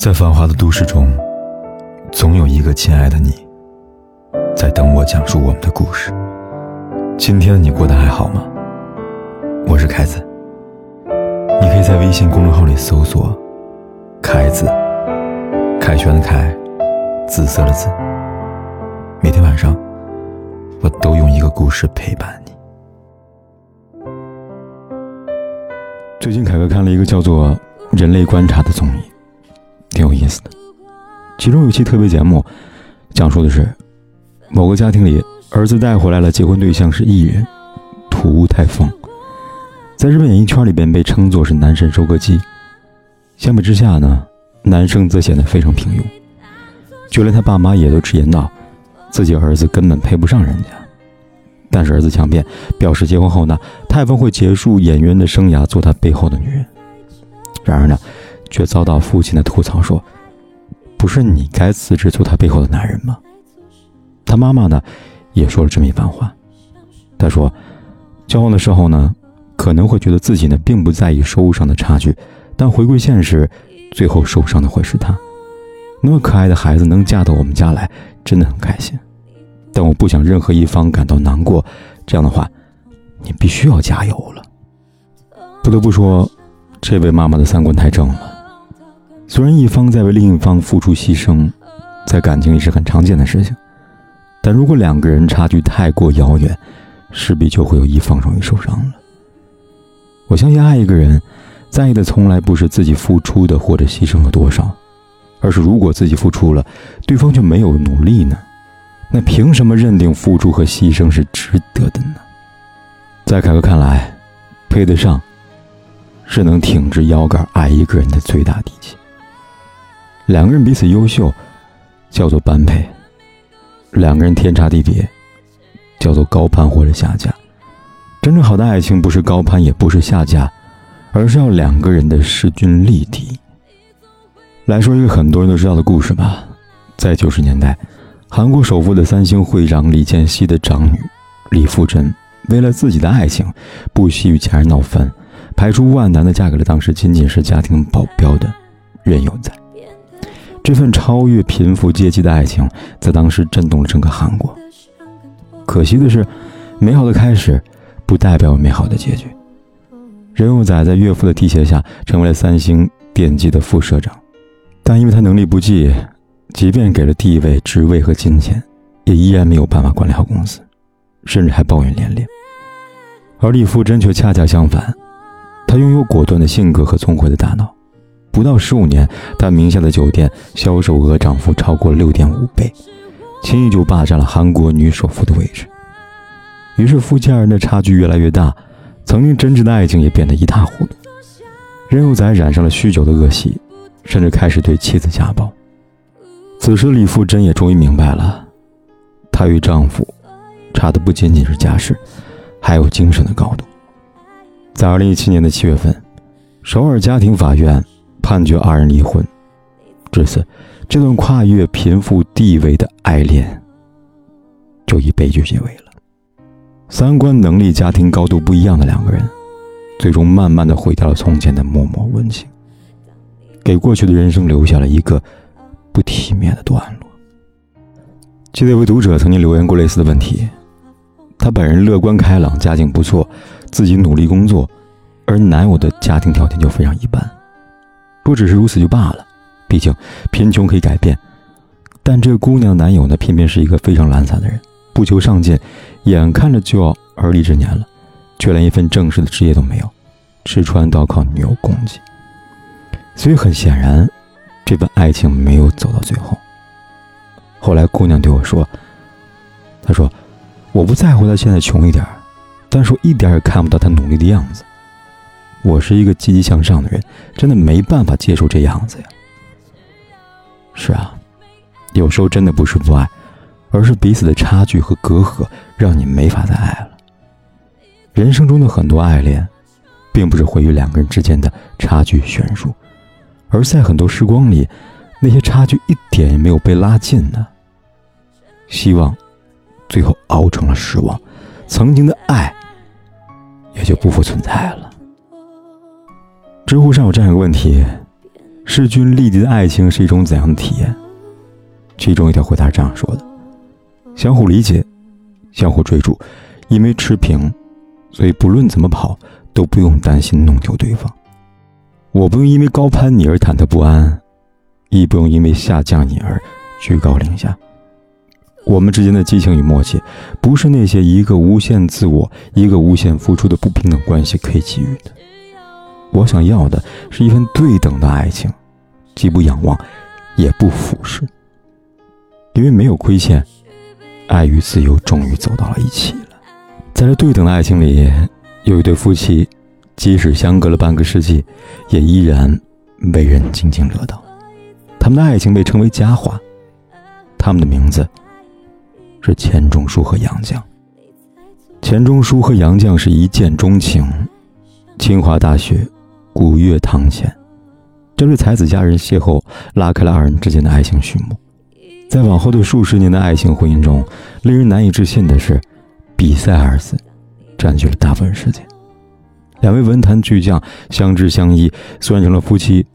在繁华的都市中，总有一个亲爱的你，在等我讲述我们的故事。今天的你过得还好吗？我是凯子，你可以在微信公众号里搜索“凯子”，凯旋的凯，紫色的紫。每天晚上，我都用一个故事陪伴你。最近，凯哥看了一个叫做《人类观察》的综艺。挺有意思的，其中有期特别节目，讲述的是某个家庭里，儿子带回来了结婚对象是艺人土屋太凤，在日本演艺圈里边被称作是男神收割机。相比之下呢，男生则显得非常平庸，就连他爸妈也都直言道，自己儿子根本配不上人家。但是儿子强辩，表示结婚后呢，太凤会结束演员的生涯，做他背后的女人。然而呢？却遭到父亲的吐槽，说：“不是你该辞职做他背后的男人吗？”他妈妈呢，也说了这么一番话。他说：“交往的时候呢，可能会觉得自己呢并不在意收入上的差距，但回归现实，最后受伤的会是他。那么可爱的孩子能嫁到我们家来，真的很开心。但我不想任何一方感到难过。这样的话，你必须要加油了。”不得不说，这位妈妈的三观太正了。虽然一方在为另一方付出牺牲，在感情里是很常见的事情，但如果两个人差距太过遥远，势必就会有一方容易受伤了。我相信爱一个人，在意的从来不是自己付出的或者牺牲了多少，而是如果自己付出了，对方却没有努力呢？那凭什么认定付出和牺牲是值得的呢？在凯哥看来，配得上，是能挺直腰杆爱一个人的最大底气。两个人彼此优秀，叫做般配；两个人天差地别，叫做高攀或者下嫁。真正好的爱情不是高攀，也不是下嫁，而是要两个人的势均力敌。来说一个很多人都知道的故事吧，在九十年代，韩国首富的三星会长李健熙的长女李富真，为了自己的爱情，不惜与家人闹翻，排除万难的嫁给了当时仅仅是家庭保镖的任有在。这份超越贫富阶级的爱情，在当时震动了整个韩国。可惜的是，美好的开始，不代表美好的结局。任佑宰在岳父的提携下，成为了三星电机的副社长，但因为他能力不济，即便给了地位、职位和金钱，也依然没有办法管理好公司，甚至还抱怨连连。而李富真却恰恰相反，她拥有果断的性格和聪慧的大脑。不到十五年，他名下的酒店销售额涨幅超过了六点五倍，轻易就霸占了韩国女首富的位置。于是夫妻二人的差距越来越大，曾经真挚的爱情也变得一塌糊涂。任佑宰染上了酗酒的恶习，甚至开始对妻子家暴。此时李富真也终于明白了，她与丈夫差的不仅仅是家世，还有精神的高度。在二零一七年的七月份，首尔家庭法院。判决二人离婚，至此，这段跨越贫富地位的爱恋就以悲剧结尾了。三观、能力、家庭高度不一样的两个人，最终慢慢的毁掉了从前的默默温情，给过去的人生留下了一个不体面的段落。记得有位读者曾经留言过类似的问题，他本人乐观开朗，家境不错，自己努力工作，而男友的家庭条件就非常一般。若只是如此就罢了，毕竟贫穷可以改变。但这姑娘男友呢，偏偏是一个非常懒散的人，不求上进，眼看着就要而立之年了，却连一份正式的职业都没有，吃穿都要靠女友供给。所以很显然，这份爱情没有走到最后。后来姑娘对我说：“她说，我不在乎他现在穷一点，但是我一点也看不到他努力的样子。”我是一个积极向上的人，真的没办法接受这样子呀。是啊，有时候真的不是不爱，而是彼此的差距和隔阂让你没法再爱了。人生中的很多爱恋，并不是毁于两个人之间的差距悬殊，而在很多时光里，那些差距一点也没有被拉近呢。希望最后熬成了失望，曾经的爱也就不复存在了。知乎上有这样一个问题：势均力敌的爱情是一种怎样的体验？其中一条回答是这样说的：相互理解，相互追逐，因为持平，所以不论怎么跑都不用担心弄丢对方。我不用因为高攀你而忐忑不安，亦不用因为下降你而居高临下。我们之间的激情与默契，不是那些一个无限自我、一个无限付出的不平等关系可以给予的。我想要的是一份对等的爱情，既不仰望，也不俯视。因为没有亏欠，爱与自由终于走到了一起了。在这对等的爱情里，有一对夫妻，即使相隔了半个世纪，也依然为人津津乐道。他们的爱情被称为佳话，他们的名字是钱钟书和杨绛。钱钟书和杨绛是一见钟情，清华大学。古月堂前，这对才子佳人邂逅，拉开了二人之间的爱情序幕。在往后的数十年的爱情婚姻中，令人难以置信的是，“比赛”二字占据了大部分时间。两位文坛巨匠相知相依，虽然成了夫妻，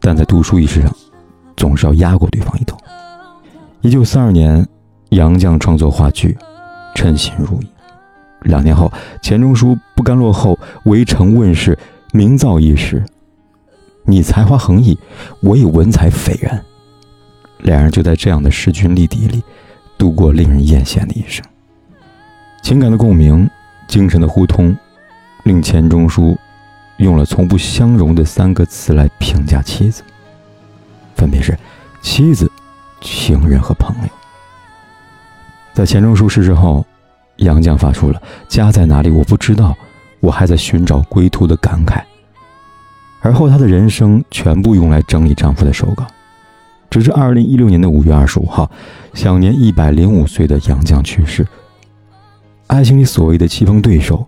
但在读书一事上，总是要压过对方一头。一九四二年，杨绛创作话剧《称心如意》，两年后，钱钟书不甘落后，《围城》问世。名噪一时，你才华横溢，我也文采斐然。两人就在这样的势均力敌里，度过令人艳羡的一生。情感的共鸣，精神的互通，令钱钟书用了从不相容的三个词来评价妻子，分别是妻子、情人和朋友。在钱钟书逝世后，杨绛发出了“家在哪里？我不知道。”我还在寻找归途的感慨，而后她的人生全部用来整理丈夫的手稿。直至二零一六年的五月二十五号，享年一百零五岁的杨绛去世。爱情里所谓的棋逢对手，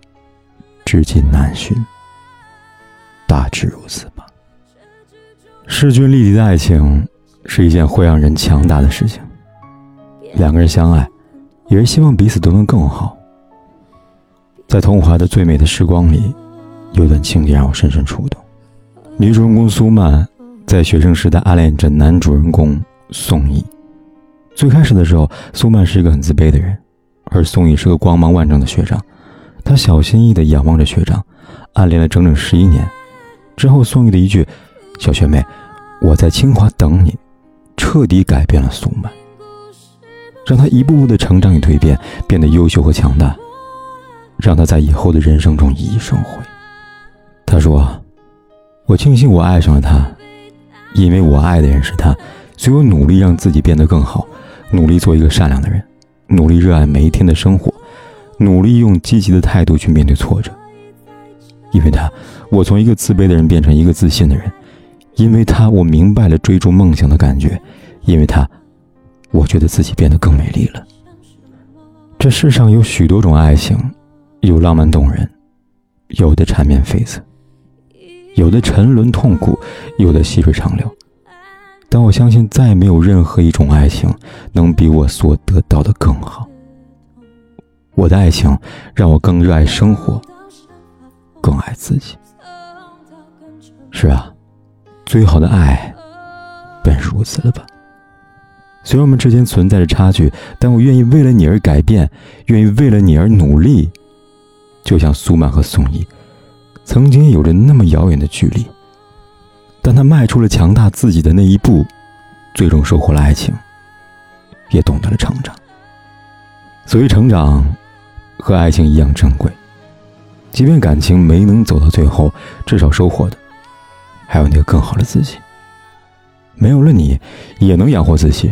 至今难寻。大致如此吧。势均力敌的爱情是一件会让人强大的事情。两个人相爱，也是希望彼此都能更好。在桐华的最美的时光里，有段情节让我深深触动。女主人公苏曼在学生时代暗恋着男主人公宋轶。最开始的时候，苏曼是一个很自卑的人，而宋轶是个光芒万丈的学长。她小心翼翼地仰望着学长，暗恋了整整十一年。之后，宋轶的一句“小学妹，我在清华等你”，彻底改变了苏曼，让她一步步的成长与蜕变，变得优秀和强大。让他在以后的人生中熠熠生辉。他说：“我庆幸我爱上了他，因为我爱的人是他，所以我努力让自己变得更好，努力做一个善良的人，努力热爱每一天的生活，努力用积极的态度去面对挫折。因为他，我从一个自卑的人变成一个自信的人；因为他，我明白了追逐梦想的感觉；因为他，我觉得自己变得更美丽了。这世上有许多种爱情。”有浪漫动人，有的缠绵悱恻，有的沉沦痛苦，有的细水长流。但我相信，再没有任何一种爱情能比我所得到的更好。我的爱情让我更热爱生活，更爱自己。是啊，最好的爱，本如此了吧？虽然我们之间存在着差距，但我愿意为了你而改变，愿意为了你而努力。就像苏曼和宋轶，曾经有着那么遥远的距离，但他迈出了强大自己的那一步，最终收获了爱情，也懂得了成长。所谓成长，和爱情一样珍贵。即便感情没能走到最后，至少收获的，还有那个更好的自己。没有了你，也能养活自己；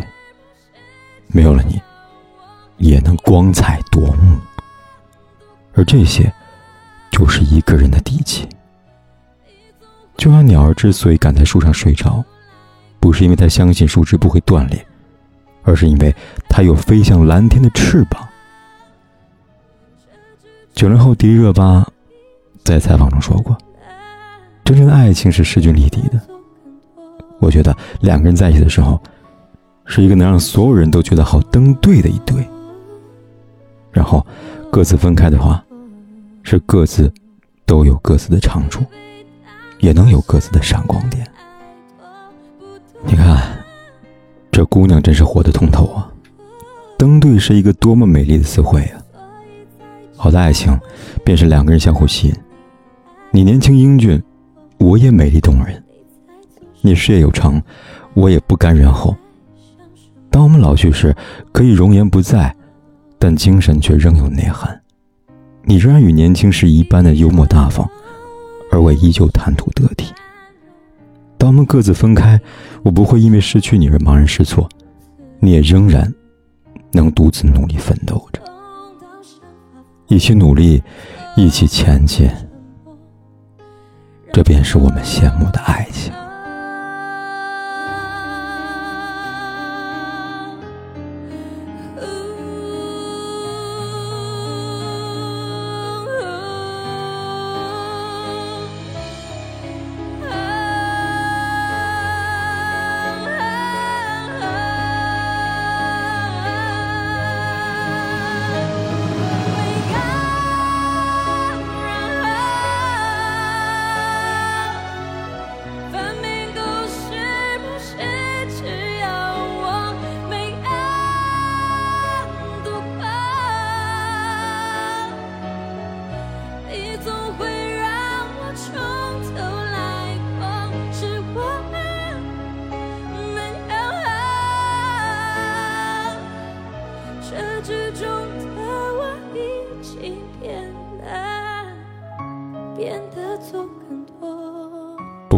没有了你，也能光彩夺目。而这些，就是一个人的底气。就像鸟儿之所以敢在树上睡着，不是因为它相信树枝不会断裂，而是因为它有飞向蓝天的翅膀。九零后迪丽热巴在采访中说过：“真正的爱情是势均力敌的。”我觉得两个人在一起的时候，是一个能让所有人都觉得好登对的一对。然后。各自分开的话，是各自都有各自的长处，也能有各自的闪光点。你看，这姑娘真是活得通透啊！登对是一个多么美丽的词汇啊！好的爱情，便是两个人相互吸引。你年轻英俊，我也美丽动人；你事业有成，我也不甘人后。当我们老去时，可以容颜不在，但精神却仍有内涵。你仍然与年轻时一般的幽默大方，而我依旧谈吐得体。当我们各自分开，我不会因为失去你而茫然失措，你也仍然能独自努力奋斗着，一起努力，一起前进，这便是我们羡慕的爱情。